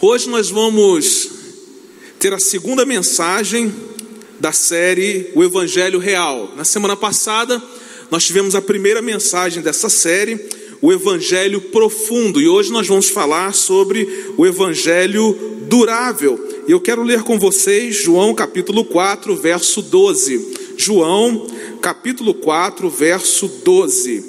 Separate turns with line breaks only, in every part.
Hoje nós vamos ter a segunda mensagem da série O Evangelho Real. Na semana passada, nós tivemos a primeira mensagem dessa série, o Evangelho Profundo, e hoje nós vamos falar sobre o Evangelho Durável. E eu quero ler com vocês João capítulo 4, verso 12. João capítulo 4, verso 12.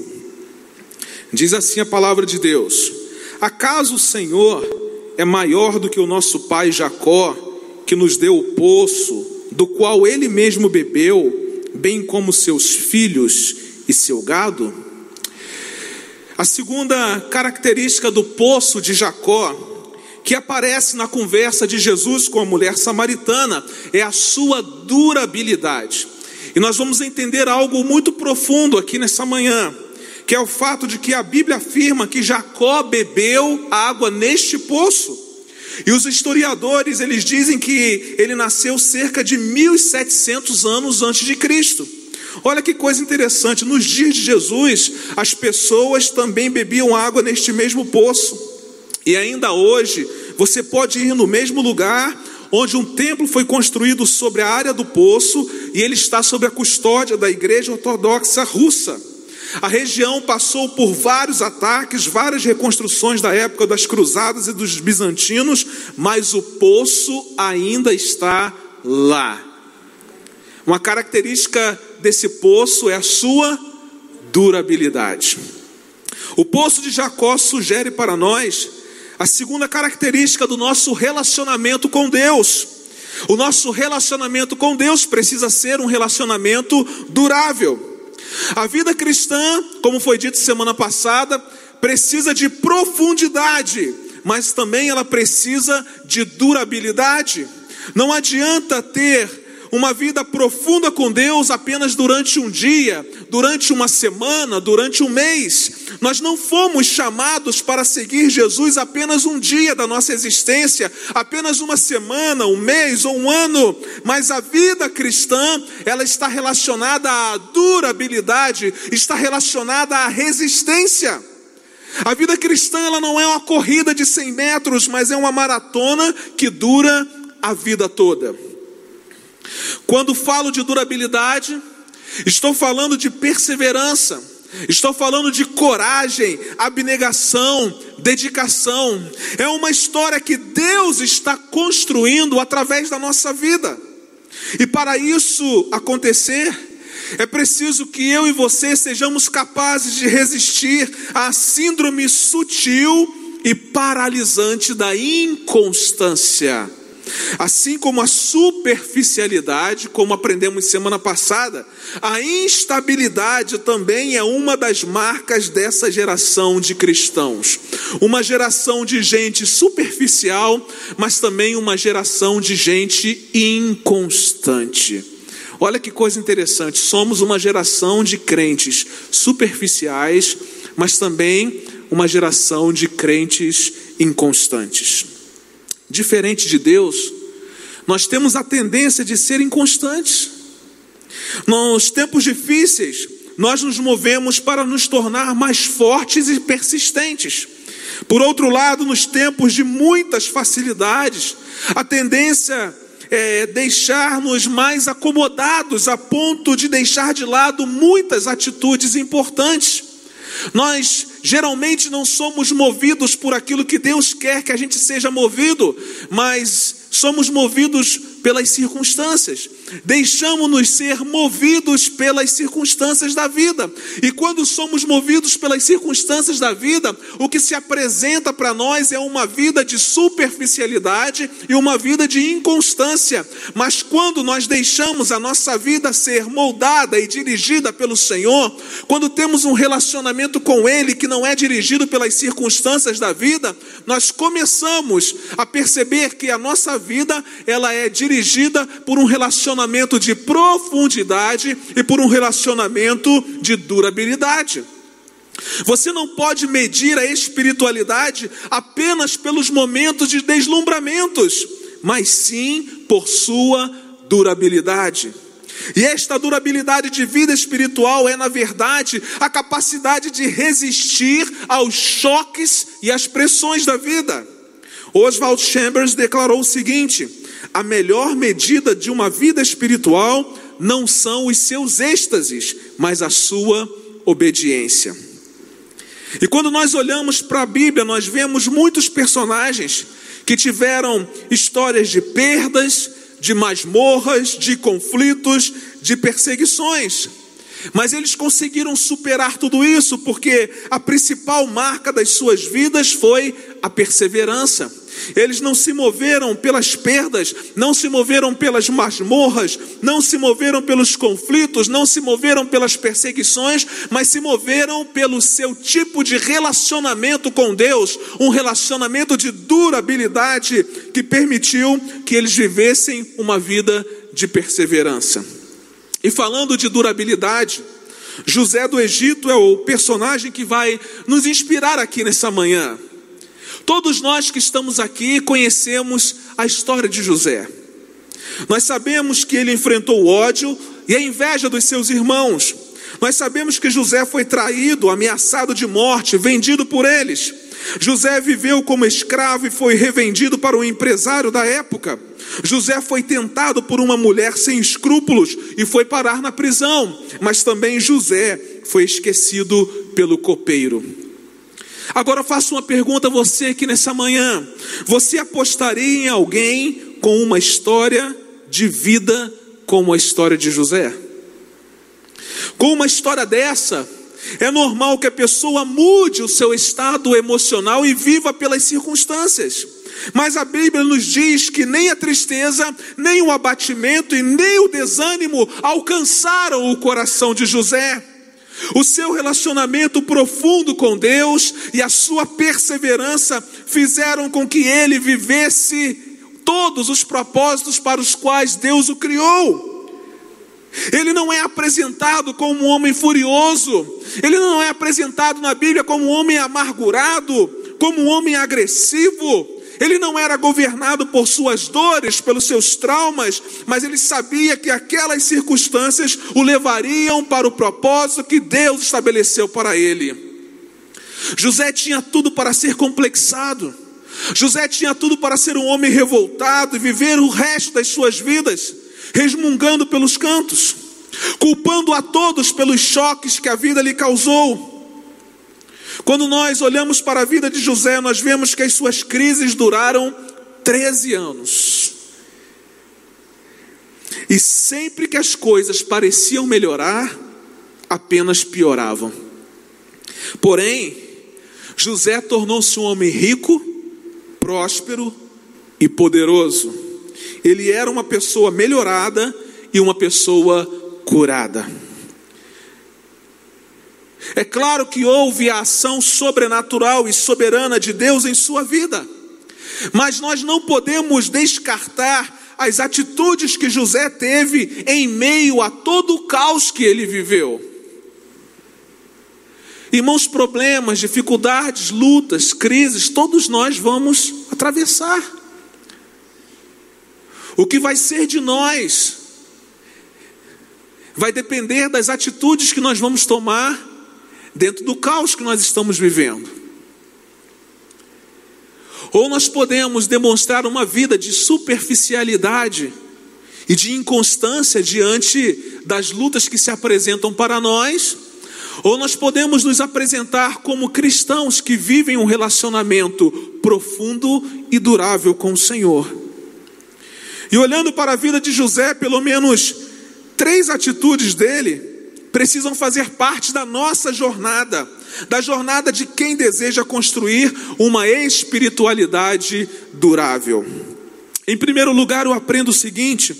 Diz assim a palavra de Deus: Acaso o Senhor é maior do que o nosso pai Jacó, que nos deu o poço, do qual ele mesmo bebeu, bem como seus filhos e seu gado? A segunda característica do poço de Jacó, que aparece na conversa de Jesus com a mulher samaritana, é a sua durabilidade. E nós vamos entender algo muito profundo aqui nessa manhã que é o fato de que a Bíblia afirma que Jacó bebeu água neste poço. E os historiadores, eles dizem que ele nasceu cerca de 1700 anos antes de Cristo. Olha que coisa interessante, nos dias de Jesus, as pessoas também bebiam água neste mesmo poço. E ainda hoje, você pode ir no mesmo lugar onde um templo foi construído sobre a área do poço e ele está sob a custódia da Igreja Ortodoxa Russa. A região passou por vários ataques, várias reconstruções da época das cruzadas e dos bizantinos, mas o poço ainda está lá. Uma característica desse poço é a sua durabilidade. O poço de Jacó sugere para nós a segunda característica do nosso relacionamento com Deus. O nosso relacionamento com Deus precisa ser um relacionamento durável. A vida cristã, como foi dito semana passada, precisa de profundidade, mas também ela precisa de durabilidade. Não adianta ter uma vida profunda com Deus apenas durante um dia, durante uma semana, durante um mês. Nós não fomos chamados para seguir Jesus apenas um dia da nossa existência, apenas uma semana, um mês ou um ano, mas a vida cristã, ela está relacionada à durabilidade, está relacionada à resistência. A vida cristã ela não é uma corrida de 100 metros, mas é uma maratona que dura a vida toda. Quando falo de durabilidade, estou falando de perseverança, estou falando de coragem, abnegação, dedicação. É uma história que Deus está construindo através da nossa vida. E para isso acontecer, é preciso que eu e você sejamos capazes de resistir à síndrome sutil e paralisante da inconstância. Assim como a superficialidade, como aprendemos semana passada, a instabilidade também é uma das marcas dessa geração de cristãos. Uma geração de gente superficial, mas também uma geração de gente inconstante. Olha que coisa interessante, somos uma geração de crentes superficiais, mas também uma geração de crentes inconstantes. Diferente de Deus, nós temos a tendência de ser inconstantes. Nos tempos difíceis, nós nos movemos para nos tornar mais fortes e persistentes. Por outro lado, nos tempos de muitas facilidades, a tendência é deixar-nos mais acomodados a ponto de deixar de lado muitas atitudes importantes. Nós geralmente não somos movidos por aquilo que Deus quer que a gente seja movido, mas somos movidos pelas circunstâncias, deixamos-nos ser movidos pelas circunstâncias da vida, e quando somos movidos pelas circunstâncias da vida, o que se apresenta para nós é uma vida de superficialidade e uma vida de inconstância, mas quando nós deixamos a nossa vida ser moldada e dirigida pelo Senhor, quando temos um relacionamento com Ele que não é dirigido pelas circunstâncias da vida, nós começamos a perceber que a nossa vida ela é dirigida por um relacionamento de profundidade e por um relacionamento de durabilidade. Você não pode medir a espiritualidade apenas pelos momentos de deslumbramentos, mas sim por sua durabilidade. E esta durabilidade de vida espiritual é, na verdade, a capacidade de resistir aos choques e às pressões da vida. Oswald Chambers declarou o seguinte: a melhor medida de uma vida espiritual não são os seus êxtases, mas a sua obediência. E quando nós olhamos para a Bíblia, nós vemos muitos personagens que tiveram histórias de perdas, de masmorras, de conflitos, de perseguições. Mas eles conseguiram superar tudo isso porque a principal marca das suas vidas foi a perseverança. Eles não se moveram pelas perdas, não se moveram pelas masmorras, não se moveram pelos conflitos, não se moveram pelas perseguições, mas se moveram pelo seu tipo de relacionamento com Deus, um relacionamento de durabilidade que permitiu que eles vivessem uma vida de perseverança. E falando de durabilidade, José do Egito é o personagem que vai nos inspirar aqui nessa manhã. Todos nós que estamos aqui conhecemos a história de José. Nós sabemos que ele enfrentou o ódio e a inveja dos seus irmãos. Nós sabemos que José foi traído, ameaçado de morte, vendido por eles. José viveu como escravo e foi revendido para o empresário da época. José foi tentado por uma mulher sem escrúpulos e foi parar na prisão. Mas também José foi esquecido pelo copeiro. Agora eu faço uma pergunta a você aqui nessa manhã: você apostaria em alguém com uma história de vida como a história de José? Com uma história dessa, é normal que a pessoa mude o seu estado emocional e viva pelas circunstâncias. Mas a Bíblia nos diz que nem a tristeza, nem o abatimento e nem o desânimo alcançaram o coração de José. O seu relacionamento profundo com Deus e a sua perseverança fizeram com que ele vivesse todos os propósitos para os quais Deus o criou. Ele não é apresentado como um homem furioso, ele não é apresentado na Bíblia como um homem amargurado, como um homem agressivo, ele não era governado por suas dores, pelos seus traumas, mas ele sabia que aquelas circunstâncias o levariam para o propósito que Deus estabeleceu para ele. José tinha tudo para ser complexado. José tinha tudo para ser um homem revoltado e viver o resto das suas vidas resmungando pelos cantos, culpando a todos pelos choques que a vida lhe causou. Quando nós olhamos para a vida de José, nós vemos que as suas crises duraram 13 anos. E sempre que as coisas pareciam melhorar, apenas pioravam. Porém, José tornou-se um homem rico, próspero e poderoso. Ele era uma pessoa melhorada e uma pessoa curada. É claro que houve a ação sobrenatural e soberana de Deus em sua vida, mas nós não podemos descartar as atitudes que José teve em meio a todo o caos que ele viveu. Irmãos, problemas, dificuldades, lutas, crises, todos nós vamos atravessar. O que vai ser de nós vai depender das atitudes que nós vamos tomar dentro do caos que nós estamos vivendo. Ou nós podemos demonstrar uma vida de superficialidade e de inconstância diante das lutas que se apresentam para nós, ou nós podemos nos apresentar como cristãos que vivem um relacionamento profundo e durável com o Senhor. E olhando para a vida de José, pelo menos três atitudes dele precisam fazer parte da nossa jornada, da jornada de quem deseja construir uma espiritualidade durável. Em primeiro lugar, eu aprendo o seguinte: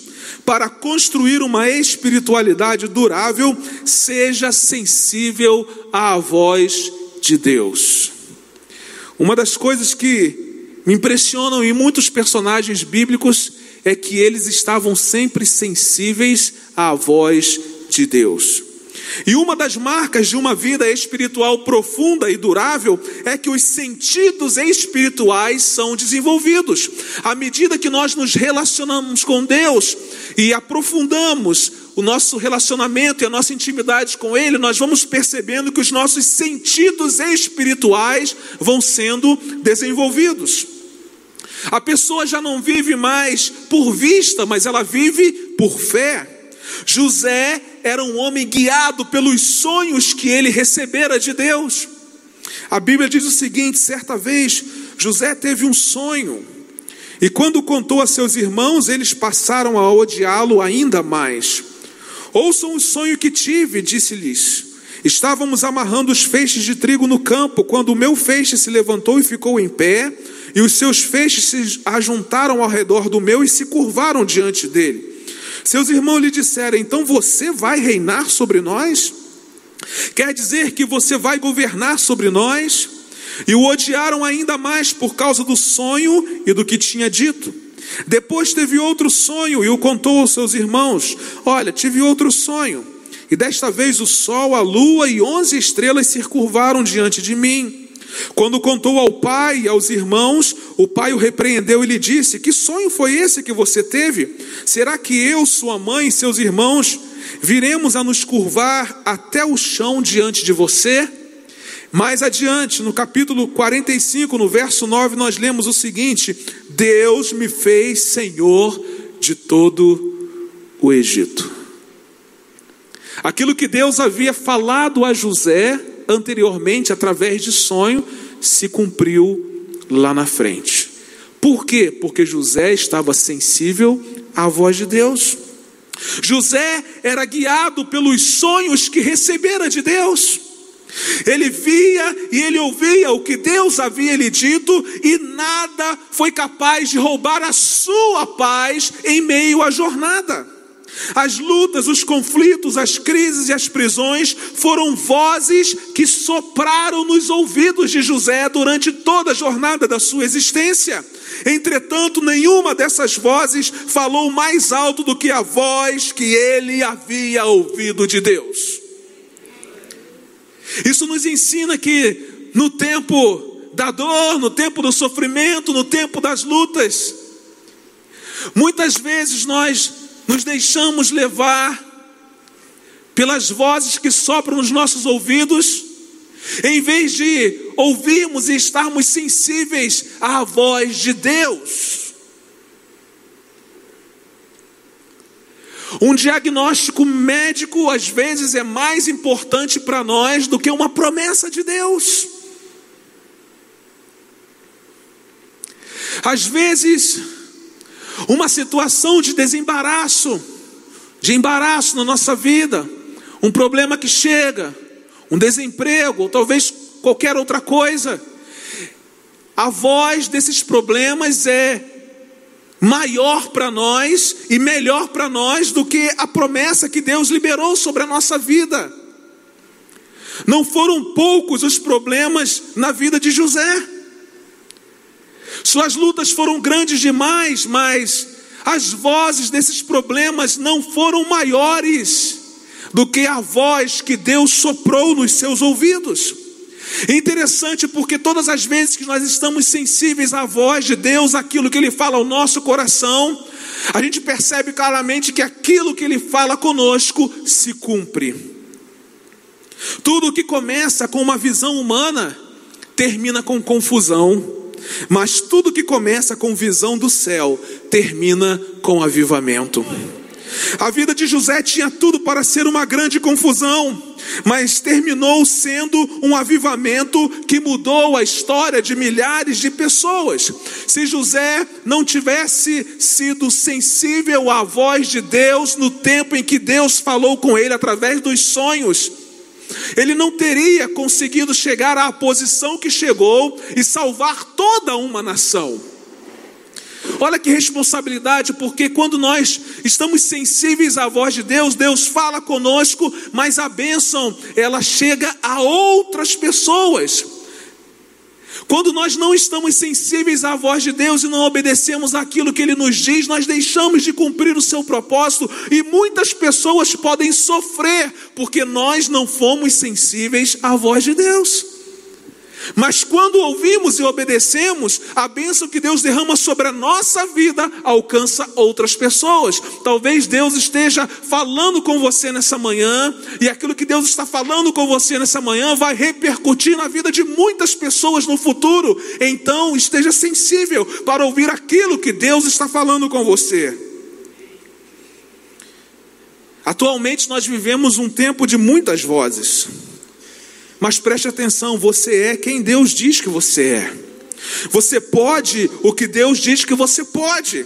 para construir uma espiritualidade durável, seja sensível à voz de Deus. Uma das coisas que me impressionam em muitos personagens bíblicos é que eles estavam sempre sensíveis à voz de Deus. E uma das marcas de uma vida espiritual profunda e durável é que os sentidos espirituais são desenvolvidos. À medida que nós nos relacionamos com Deus e aprofundamos o nosso relacionamento e a nossa intimidade com Ele, nós vamos percebendo que os nossos sentidos espirituais vão sendo desenvolvidos. A pessoa já não vive mais por vista, mas ela vive por fé. José era um homem guiado pelos sonhos que ele recebera de Deus. A Bíblia diz o seguinte: certa vez José teve um sonho, e quando contou a seus irmãos, eles passaram a odiá-lo ainda mais. Ouçam o sonho que tive, disse-lhes. Estávamos amarrando os feixes de trigo no campo, quando o meu feixe se levantou e ficou em pé, e os seus feixes se ajuntaram ao redor do meu e se curvaram diante dele. Seus irmãos lhe disseram: Então você vai reinar sobre nós? Quer dizer que você vai governar sobre nós? E o odiaram ainda mais por causa do sonho e do que tinha dito. Depois teve outro sonho e o contou aos seus irmãos: Olha, tive outro sonho. E desta vez o sol, a lua e onze estrelas se curvaram diante de mim. Quando contou ao pai e aos irmãos, o pai o repreendeu e lhe disse: Que sonho foi esse que você teve? Será que eu, sua mãe e seus irmãos viremos a nos curvar até o chão diante de você? Mais adiante, no capítulo 45, no verso 9, nós lemos o seguinte: Deus me fez senhor de todo o Egito. Aquilo que Deus havia falado a José anteriormente, através de sonho, se cumpriu lá na frente. Por quê? Porque José estava sensível à voz de Deus. José era guiado pelos sonhos que recebera de Deus. Ele via e ele ouvia o que Deus havia lhe dito, e nada foi capaz de roubar a sua paz em meio à jornada. As lutas, os conflitos, as crises e as prisões foram vozes que sopraram nos ouvidos de José durante toda a jornada da sua existência. Entretanto, nenhuma dessas vozes falou mais alto do que a voz que ele havia ouvido de Deus. Isso nos ensina que no tempo da dor, no tempo do sofrimento, no tempo das lutas, muitas vezes nós nos deixamos levar pelas vozes que sopram nos nossos ouvidos, em vez de ouvirmos e estarmos sensíveis à voz de Deus. Um diagnóstico médico às vezes é mais importante para nós do que uma promessa de Deus. Às vezes, uma situação de desembaraço, de embaraço na nossa vida, um problema que chega, um desemprego, ou talvez qualquer outra coisa. A voz desses problemas é maior para nós e melhor para nós do que a promessa que Deus liberou sobre a nossa vida. Não foram poucos os problemas na vida de José. Suas lutas foram grandes demais, mas as vozes desses problemas não foram maiores do que a voz que Deus soprou nos seus ouvidos. É interessante porque todas as vezes que nós estamos sensíveis à voz de Deus, aquilo que Ele fala ao nosso coração, a gente percebe claramente que aquilo que Ele fala conosco se cumpre. Tudo que começa com uma visão humana termina com confusão. Mas tudo que começa com visão do céu termina com avivamento. A vida de José tinha tudo para ser uma grande confusão, mas terminou sendo um avivamento que mudou a história de milhares de pessoas. Se José não tivesse sido sensível à voz de Deus no tempo em que Deus falou com ele através dos sonhos, ele não teria conseguido chegar à posição que chegou e salvar toda uma nação. Olha que responsabilidade, porque quando nós estamos sensíveis à voz de Deus, Deus fala conosco, mas a bênção ela chega a outras pessoas. Quando nós não estamos sensíveis à voz de Deus e não obedecemos aquilo que Ele nos diz, nós deixamos de cumprir o seu propósito e muitas pessoas podem sofrer porque nós não fomos sensíveis à voz de Deus. Mas quando ouvimos e obedecemos, a bênção que Deus derrama sobre a nossa vida alcança outras pessoas. Talvez Deus esteja falando com você nessa manhã, e aquilo que Deus está falando com você nessa manhã vai repercutir na vida de muitas pessoas no futuro. Então, esteja sensível para ouvir aquilo que Deus está falando com você. Atualmente nós vivemos um tempo de muitas vozes. Mas preste atenção, você é quem Deus diz que você é. Você pode o que Deus diz que você pode.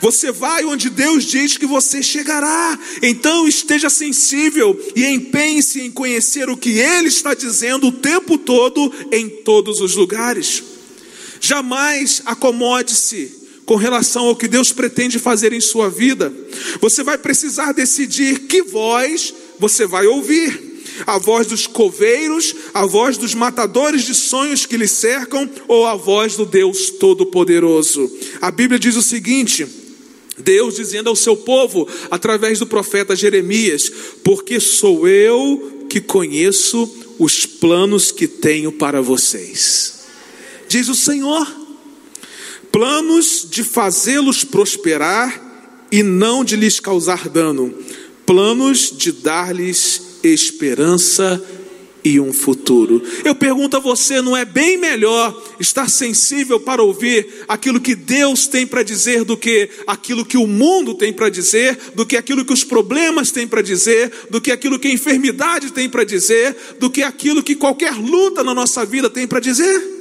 Você vai onde Deus diz que você chegará. Então esteja sensível e empenhe-se em conhecer o que Ele está dizendo o tempo todo, em todos os lugares. Jamais acomode-se com relação ao que Deus pretende fazer em sua vida. Você vai precisar decidir que voz você vai ouvir a voz dos coveiros, a voz dos matadores de sonhos que lhe cercam, ou a voz do Deus Todo-Poderoso. A Bíblia diz o seguinte: Deus dizendo ao seu povo, através do profeta Jeremias: Porque sou eu que conheço os planos que tenho para vocês, diz o Senhor, planos de fazê-los prosperar e não de lhes causar dano, planos de dar-lhes esperança e um futuro. Eu pergunto a você, não é bem melhor estar sensível para ouvir aquilo que Deus tem para dizer do que aquilo que o mundo tem para dizer, do que aquilo que os problemas têm para dizer, do que aquilo que a enfermidade tem para dizer, do que aquilo que qualquer luta na nossa vida tem para dizer?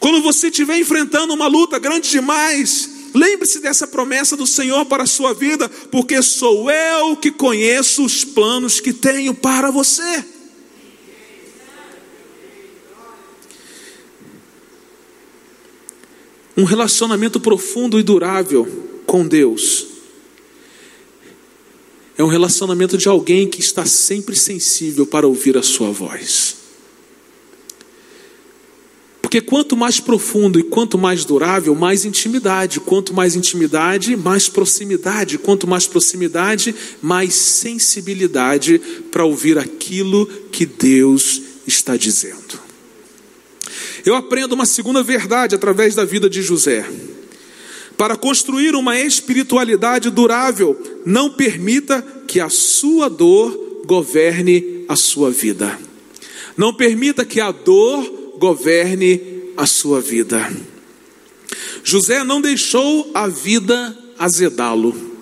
Quando você estiver enfrentando uma luta grande demais, Lembre-se dessa promessa do Senhor para a sua vida, porque sou eu que conheço os planos que tenho para você. Um relacionamento profundo e durável com Deus é um relacionamento de alguém que está sempre sensível para ouvir a sua voz. Porque quanto mais profundo e quanto mais durável, mais intimidade. Quanto mais intimidade, mais proximidade. Quanto mais proximidade, mais sensibilidade para ouvir aquilo que Deus está dizendo. Eu aprendo uma segunda verdade através da vida de José. Para construir uma espiritualidade durável, não permita que a sua dor governe a sua vida. Não permita que a dor governe a sua vida. José não deixou a vida azedá-lo.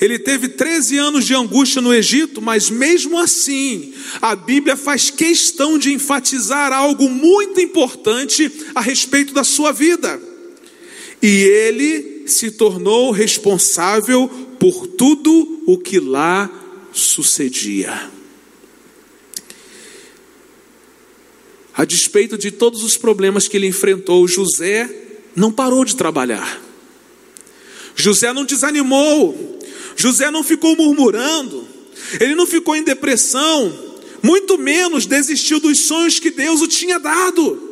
Ele teve 13 anos de angústia no Egito, mas mesmo assim, a Bíblia faz questão de enfatizar algo muito importante a respeito da sua vida. E ele se tornou responsável por tudo o que lá sucedia. A despeito de todos os problemas que ele enfrentou, José não parou de trabalhar. José não desanimou. José não ficou murmurando. Ele não ficou em depressão. Muito menos desistiu dos sonhos que Deus o tinha dado.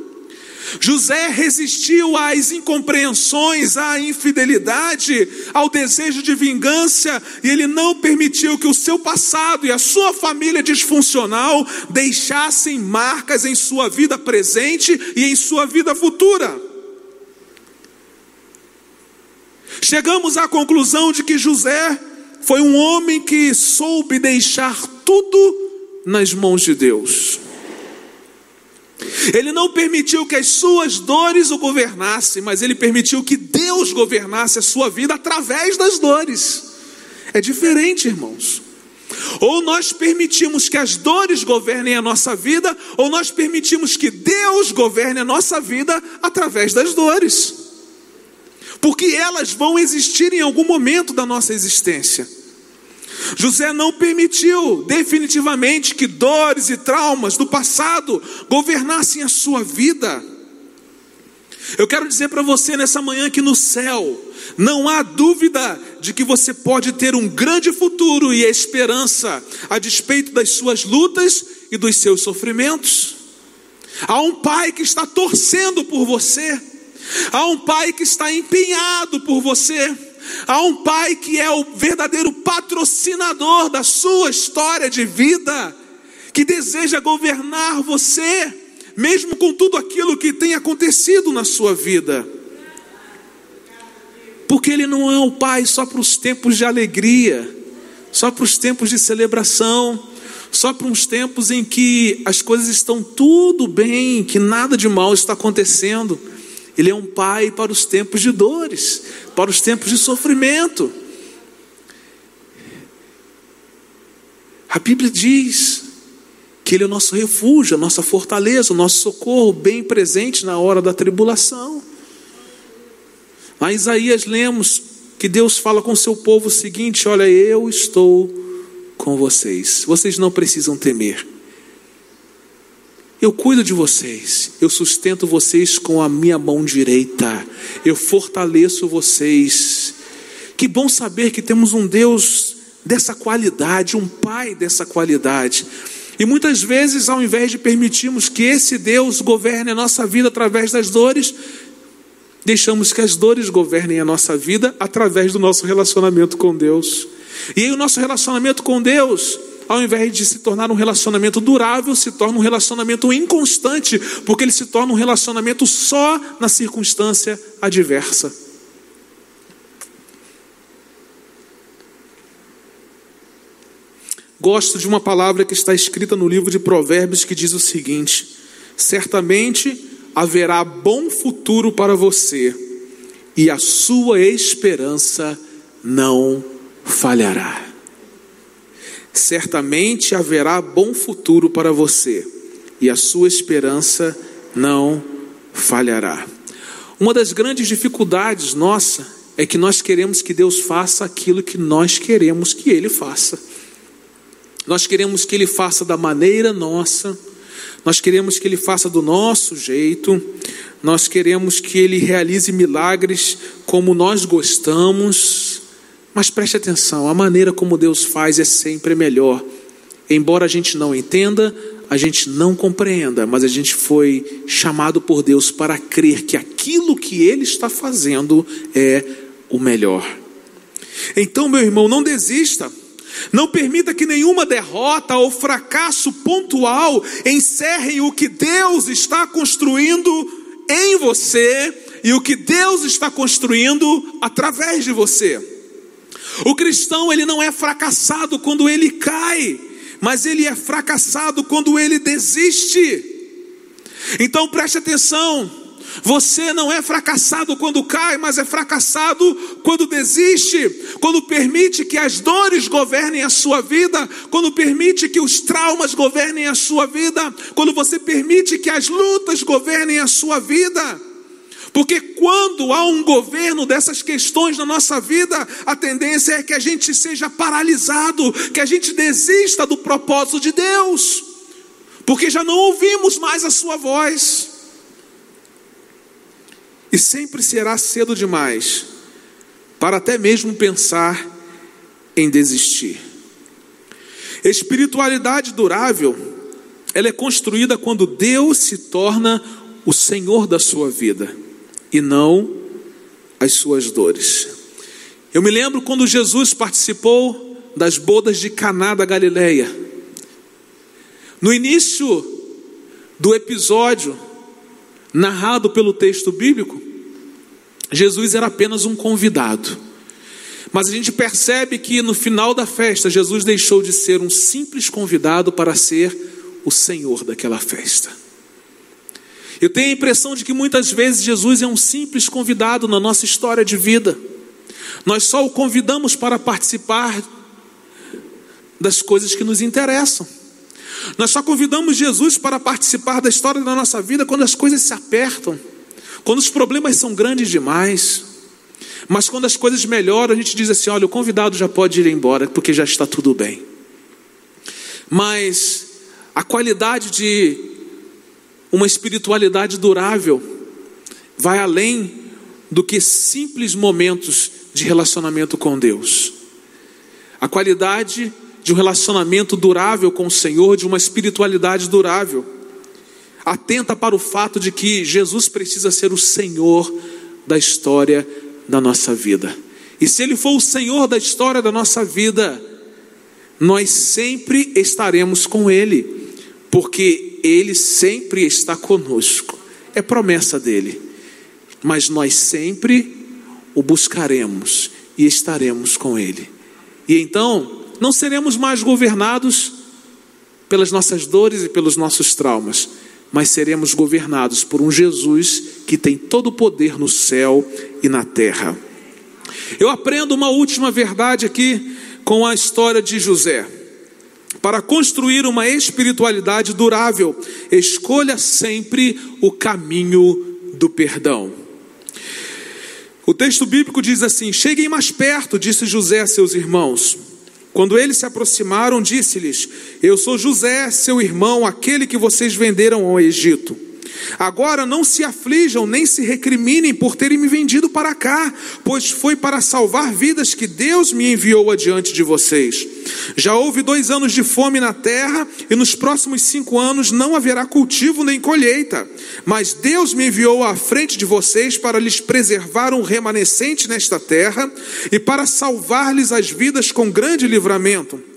José resistiu às incompreensões, à infidelidade, ao desejo de vingança, e ele não permitiu que o seu passado e a sua família disfuncional deixassem marcas em sua vida presente e em sua vida futura. Chegamos à conclusão de que José foi um homem que soube deixar tudo nas mãos de Deus. Ele não permitiu que as suas dores o governassem, mas ele permitiu que Deus governasse a sua vida através das dores. É diferente, irmãos. Ou nós permitimos que as dores governem a nossa vida, ou nós permitimos que Deus governe a nossa vida através das dores. Porque elas vão existir em algum momento da nossa existência. José não permitiu definitivamente que dores e traumas do passado governassem a sua vida. Eu quero dizer para você nessa manhã que no céu não há dúvida de que você pode ter um grande futuro e esperança a despeito das suas lutas e dos seus sofrimentos. Há um pai que está torcendo por você. Há um pai que está empenhado por você. Há um pai que é o verdadeiro patrocinador da sua história de vida, que deseja governar você, mesmo com tudo aquilo que tem acontecido na sua vida. Porque Ele não é o Pai só para os tempos de alegria, só para os tempos de celebração, só para uns tempos em que as coisas estão tudo bem, que nada de mal está acontecendo. Ele é um Pai para os tempos de dores, para os tempos de sofrimento. A Bíblia diz que Ele é o nosso refúgio, a nossa fortaleza, o nosso socorro, bem presente na hora da tribulação. Lá em Isaías lemos que Deus fala com seu povo o seguinte: Olha, eu estou com vocês, vocês não precisam temer. Eu cuido de vocês, eu sustento vocês com a minha mão direita, eu fortaleço vocês. Que bom saber que temos um Deus dessa qualidade, um pai dessa qualidade. E muitas vezes, ao invés de permitirmos que esse Deus governe a nossa vida através das dores, deixamos que as dores governem a nossa vida através do nosso relacionamento com Deus. E aí, o nosso relacionamento com Deus, ao invés de se tornar um relacionamento durável, se torna um relacionamento inconstante, porque ele se torna um relacionamento só na circunstância adversa. Gosto de uma palavra que está escrita no livro de Provérbios que diz o seguinte: Certamente haverá bom futuro para você, e a sua esperança não falhará. Certamente haverá bom futuro para você, e a sua esperança não falhará. Uma das grandes dificuldades nossa é que nós queremos que Deus faça aquilo que nós queremos que Ele faça. Nós queremos que Ele faça da maneira nossa, nós queremos que Ele faça do nosso jeito, nós queremos que Ele realize milagres como nós gostamos, mas preste atenção: a maneira como Deus faz é sempre melhor. Embora a gente não entenda, a gente não compreenda, mas a gente foi chamado por Deus para crer que aquilo que Ele está fazendo é o melhor. Então, meu irmão, não desista. Não permita que nenhuma derrota ou fracasso pontual encerre o que Deus está construindo em você e o que Deus está construindo através de você. O cristão, ele não é fracassado quando ele cai, mas ele é fracassado quando ele desiste. Então preste atenção. Você não é fracassado quando cai, mas é fracassado quando desiste, quando permite que as dores governem a sua vida, quando permite que os traumas governem a sua vida, quando você permite que as lutas governem a sua vida. Porque quando há um governo dessas questões na nossa vida, a tendência é que a gente seja paralisado, que a gente desista do propósito de Deus, porque já não ouvimos mais a Sua voz. E sempre será cedo demais para até mesmo pensar em desistir. Espiritualidade durável, ela é construída quando Deus se torna o Senhor da sua vida e não as suas dores. Eu me lembro quando Jesus participou das bodas de Caná da Galileia. No início do episódio, narrado pelo texto bíblico, Jesus era apenas um convidado. Mas a gente percebe que no final da festa, Jesus deixou de ser um simples convidado para ser o Senhor daquela festa. Eu tenho a impressão de que muitas vezes Jesus é um simples convidado na nossa história de vida. Nós só o convidamos para participar das coisas que nos interessam. Nós só convidamos Jesus para participar da história da nossa vida quando as coisas se apertam, quando os problemas são grandes demais. Mas quando as coisas melhoram, a gente diz assim: olha, o convidado já pode ir embora, porque já está tudo bem. Mas a qualidade de uma espiritualidade durável vai além do que simples momentos de relacionamento com Deus. A qualidade de um relacionamento durável com o Senhor, de uma espiritualidade durável. Atenta para o fato de que Jesus precisa ser o Senhor da história da nossa vida. E se Ele for o Senhor da história da nossa vida, nós sempre estaremos com Ele, porque Ele sempre está conosco. É promessa dele. Mas nós sempre o buscaremos e estaremos com Ele. E então, não seremos mais governados pelas nossas dores e pelos nossos traumas, mas seremos governados por um Jesus que tem todo o poder no céu e na terra. Eu aprendo uma última verdade aqui com a história de José. Para construir uma espiritualidade durável, escolha sempre o caminho do perdão. O texto bíblico diz assim: Cheguem mais perto, disse José a seus irmãos. Quando eles se aproximaram, disse-lhes: Eu sou José, seu irmão, aquele que vocês venderam ao Egito. Agora não se aflijam nem se recriminem por terem me vendido para cá, pois foi para salvar vidas que Deus me enviou adiante de vocês. Já houve dois anos de fome na terra, e nos próximos cinco anos não haverá cultivo nem colheita. Mas Deus me enviou à frente de vocês para lhes preservar um remanescente nesta terra e para salvar-lhes as vidas com grande livramento.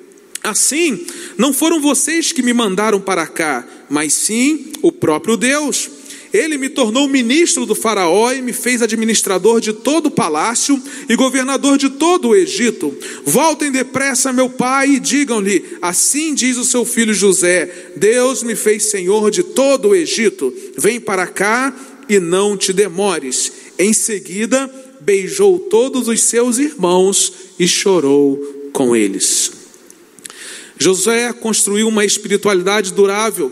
Assim, não foram vocês que me mandaram para cá, mas sim o próprio Deus. Ele me tornou ministro do Faraó e me fez administrador de todo o palácio e governador de todo o Egito. Voltem depressa, meu pai, e digam-lhe: Assim diz o seu filho José: Deus me fez senhor de todo o Egito. Vem para cá e não te demores. Em seguida, beijou todos os seus irmãos e chorou com eles. Josué construiu uma espiritualidade durável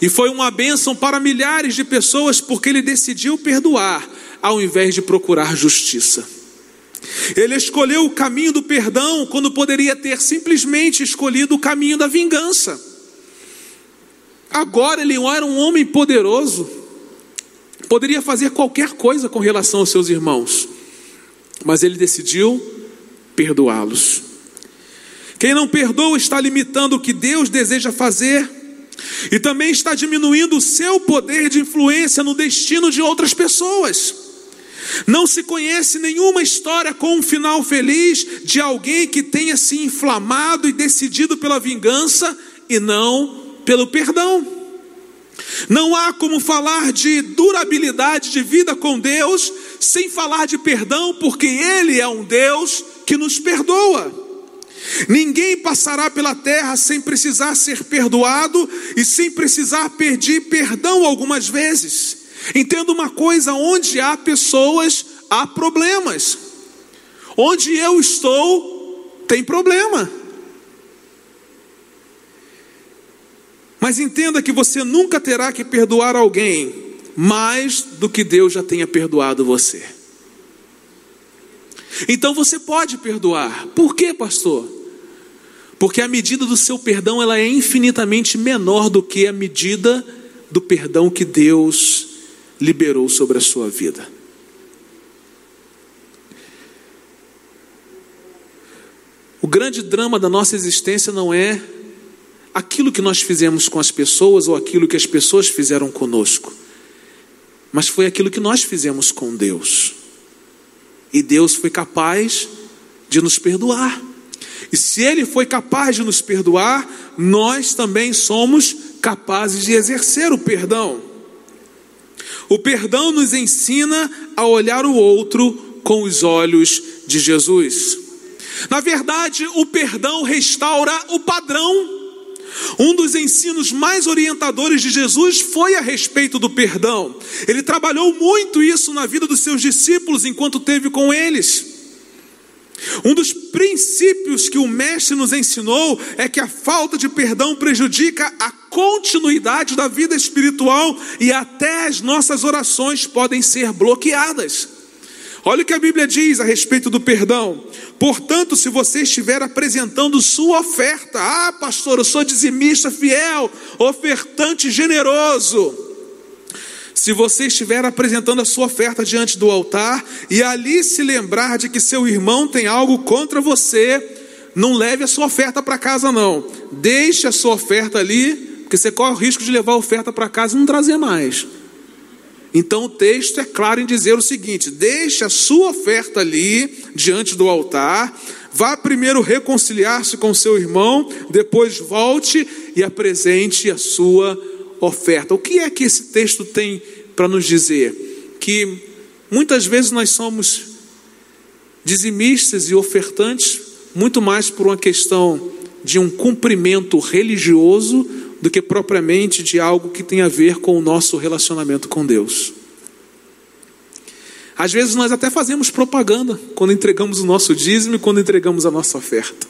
e foi uma bênção para milhares de pessoas porque ele decidiu perdoar ao invés de procurar justiça. Ele escolheu o caminho do perdão quando poderia ter simplesmente escolhido o caminho da vingança. Agora ele era um homem poderoso, poderia fazer qualquer coisa com relação aos seus irmãos, mas ele decidiu perdoá-los. Quem não perdoa está limitando o que Deus deseja fazer e também está diminuindo o seu poder de influência no destino de outras pessoas. Não se conhece nenhuma história com um final feliz de alguém que tenha se inflamado e decidido pela vingança e não pelo perdão. Não há como falar de durabilidade de vida com Deus sem falar de perdão, porque Ele é um Deus que nos perdoa. Ninguém passará pela terra sem precisar ser perdoado e sem precisar pedir perdão algumas vezes. Entenda uma coisa: onde há pessoas, há problemas. Onde eu estou, tem problema. Mas entenda que você nunca terá que perdoar alguém mais do que Deus já tenha perdoado você. Então você pode perdoar. Por quê, pastor? Porque a medida do seu perdão ela é infinitamente menor do que a medida do perdão que Deus liberou sobre a sua vida. O grande drama da nossa existência não é aquilo que nós fizemos com as pessoas ou aquilo que as pessoas fizeram conosco, mas foi aquilo que nós fizemos com Deus. E Deus foi capaz de nos perdoar. E se Ele foi capaz de nos perdoar, nós também somos capazes de exercer o perdão. O perdão nos ensina a olhar o outro com os olhos de Jesus. Na verdade, o perdão restaura o padrão um dos ensinos mais orientadores de Jesus foi a respeito do perdão. Ele trabalhou muito isso na vida dos seus discípulos enquanto teve com eles. Um dos princípios que o Mestre nos ensinou é que a falta de perdão prejudica a continuidade da vida espiritual e até as nossas orações podem ser bloqueadas. Olha o que a Bíblia diz a respeito do perdão. Portanto, se você estiver apresentando sua oferta, ah, pastor, eu sou dizimista fiel, ofertante generoso. Se você estiver apresentando a sua oferta diante do altar e ali se lembrar de que seu irmão tem algo contra você, não leve a sua oferta para casa, não. Deixe a sua oferta ali, porque você corre o risco de levar a oferta para casa e não trazer mais. Então o texto é claro em dizer o seguinte: deixe a sua oferta ali diante do altar, Vá primeiro reconciliar-se com seu irmão, depois volte e apresente a sua oferta. O que é que esse texto tem para nos dizer? Que muitas vezes nós somos dizimistas e ofertantes muito mais por uma questão de um cumprimento religioso do que propriamente de algo que tem a ver com o nosso relacionamento com Deus. Às vezes nós até fazemos propaganda quando entregamos o nosso dízimo e quando entregamos a nossa oferta.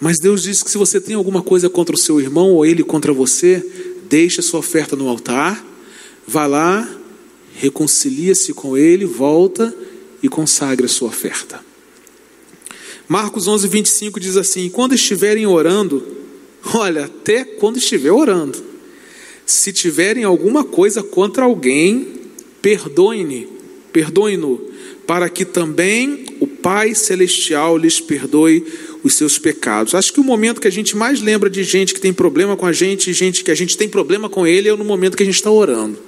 Mas Deus diz que se você tem alguma coisa contra o seu irmão ou ele contra você, deixe a sua oferta no altar, vá lá, reconcilia-se com ele, volta e consagre a sua oferta. Marcos 11, 25 diz assim: Quando estiverem orando, olha, até quando estiver orando, se tiverem alguma coisa contra alguém, perdoem-no, perdoem-no, para que também o Pai Celestial lhes perdoe os seus pecados. Acho que o momento que a gente mais lembra de gente que tem problema com a gente, gente que a gente tem problema com ele, é no momento que a gente está orando.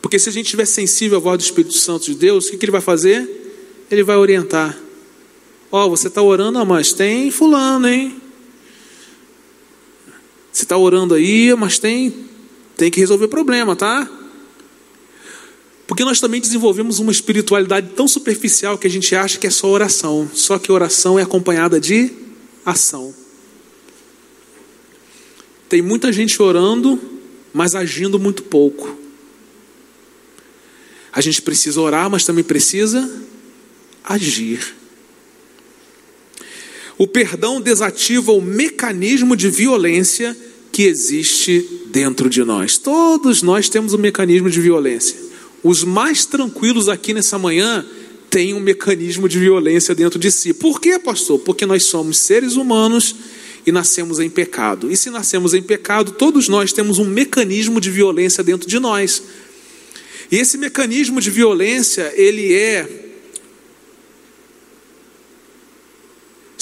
Porque se a gente estiver sensível à voz do Espírito Santo de Deus, o que, que ele vai fazer? Ele vai orientar. Ó, oh, você está orando, ah, mas tem fulano, hein? Você está orando aí, mas tem, tem que resolver problema, tá? Porque nós também desenvolvemos uma espiritualidade tão superficial que a gente acha que é só oração. Só que oração é acompanhada de ação. Tem muita gente orando, mas agindo muito pouco. A gente precisa orar, mas também precisa agir. O perdão desativa o mecanismo de violência que existe dentro de nós. Todos nós temos um mecanismo de violência. Os mais tranquilos aqui nessa manhã têm um mecanismo de violência dentro de si. Por quê, pastor? Porque nós somos seres humanos e nascemos em pecado. E se nascemos em pecado, todos nós temos um mecanismo de violência dentro de nós. E esse mecanismo de violência, ele é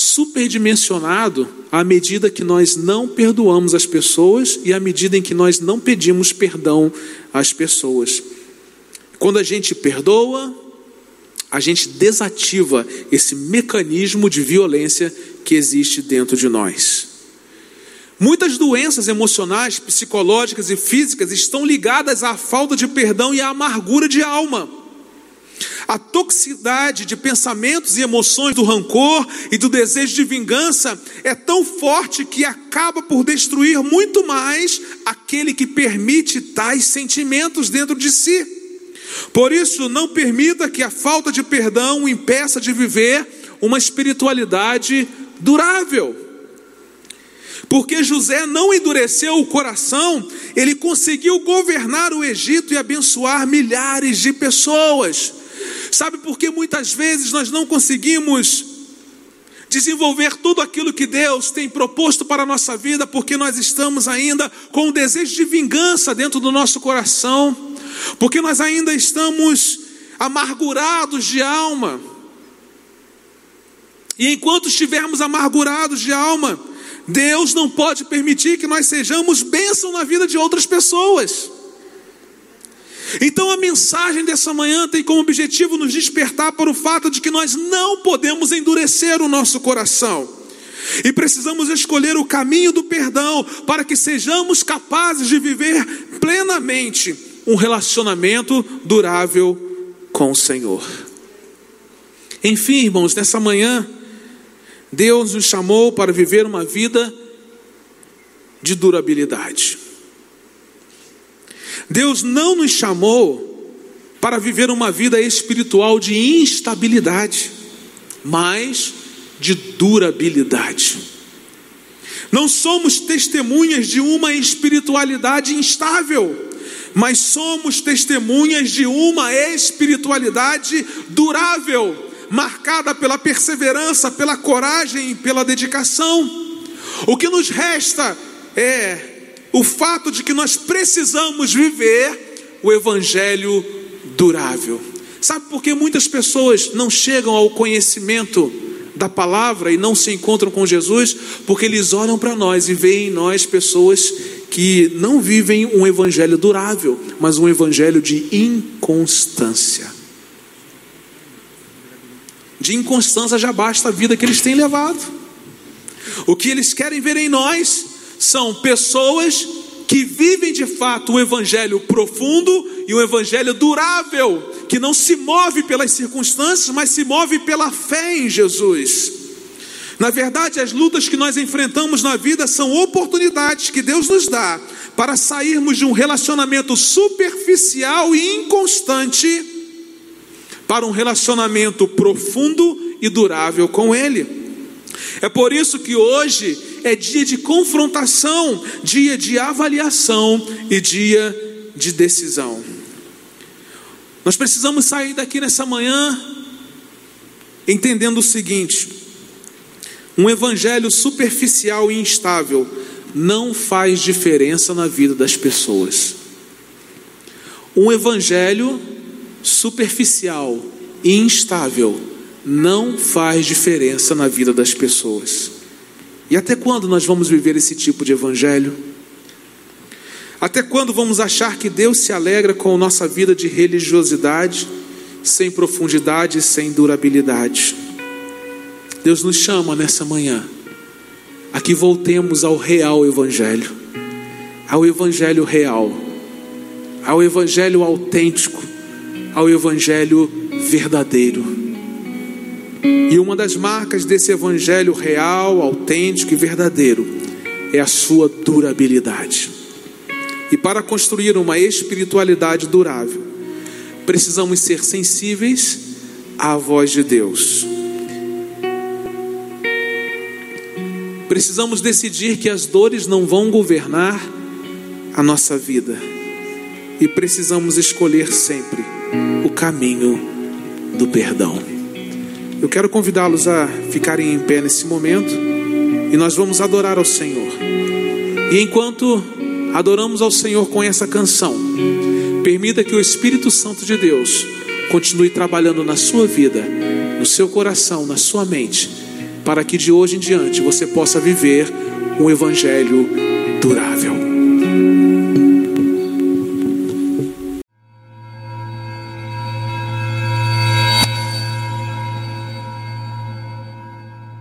superdimensionado à medida que nós não perdoamos as pessoas e à medida em que nós não pedimos perdão às pessoas. Quando a gente perdoa, a gente desativa esse mecanismo de violência que existe dentro de nós. Muitas doenças emocionais, psicológicas e físicas estão ligadas à falta de perdão e à amargura de alma. A toxicidade de pensamentos e emoções do rancor e do desejo de vingança é tão forte que acaba por destruir muito mais aquele que permite tais sentimentos dentro de si. Por isso, não permita que a falta de perdão o impeça de viver uma espiritualidade durável. Porque José não endureceu o coração, ele conseguiu governar o Egito e abençoar milhares de pessoas. Sabe por que muitas vezes nós não conseguimos desenvolver tudo aquilo que Deus tem proposto para a nossa vida, porque nós estamos ainda com o desejo de vingança dentro do nosso coração, porque nós ainda estamos amargurados de alma. E enquanto estivermos amargurados de alma, Deus não pode permitir que nós sejamos bênção na vida de outras pessoas. Então a mensagem dessa manhã tem como objetivo nos despertar para o fato de que nós não podemos endurecer o nosso coração. E precisamos escolher o caminho do perdão para que sejamos capazes de viver plenamente um relacionamento durável com o Senhor. Enfim, irmãos, nessa manhã, Deus nos chamou para viver uma vida de durabilidade. Deus não nos chamou para viver uma vida espiritual de instabilidade, mas de durabilidade. Não somos testemunhas de uma espiritualidade instável, mas somos testemunhas de uma espiritualidade durável, marcada pela perseverança, pela coragem e pela dedicação. O que nos resta é o fato de que nós precisamos viver o evangelho durável. Sabe por que muitas pessoas não chegam ao conhecimento da palavra e não se encontram com Jesus? Porque eles olham para nós e veem em nós pessoas que não vivem um evangelho durável, mas um evangelho de inconstância. De inconstância já basta a vida que eles têm levado. O que eles querem ver em nós são pessoas que vivem de fato um evangelho profundo e um evangelho durável, que não se move pelas circunstâncias, mas se move pela fé em Jesus. Na verdade, as lutas que nós enfrentamos na vida são oportunidades que Deus nos dá para sairmos de um relacionamento superficial e inconstante para um relacionamento profundo e durável com Ele. É por isso que hoje é dia de confrontação, dia de avaliação e dia de decisão. Nós precisamos sair daqui nessa manhã entendendo o seguinte: um evangelho superficial e instável não faz diferença na vida das pessoas. Um evangelho superficial e instável não faz diferença na vida das pessoas. E até quando nós vamos viver esse tipo de evangelho? Até quando vamos achar que Deus se alegra com nossa vida de religiosidade, sem profundidade e sem durabilidade? Deus nos chama nessa manhã a que voltemos ao real Evangelho, ao Evangelho real, ao Evangelho autêntico, ao Evangelho verdadeiro. E uma das marcas desse Evangelho real, autêntico e verdadeiro é a sua durabilidade. E para construir uma espiritualidade durável, precisamos ser sensíveis à voz de Deus. Precisamos decidir que as dores não vão governar a nossa vida. E precisamos escolher sempre o caminho do perdão. Eu quero convidá-los a ficarem em pé nesse momento e nós vamos adorar ao Senhor. E enquanto adoramos ao Senhor com essa canção, permita que o Espírito Santo de Deus continue trabalhando na sua vida, no seu coração, na sua mente para que de hoje em diante você possa viver um evangelho durável.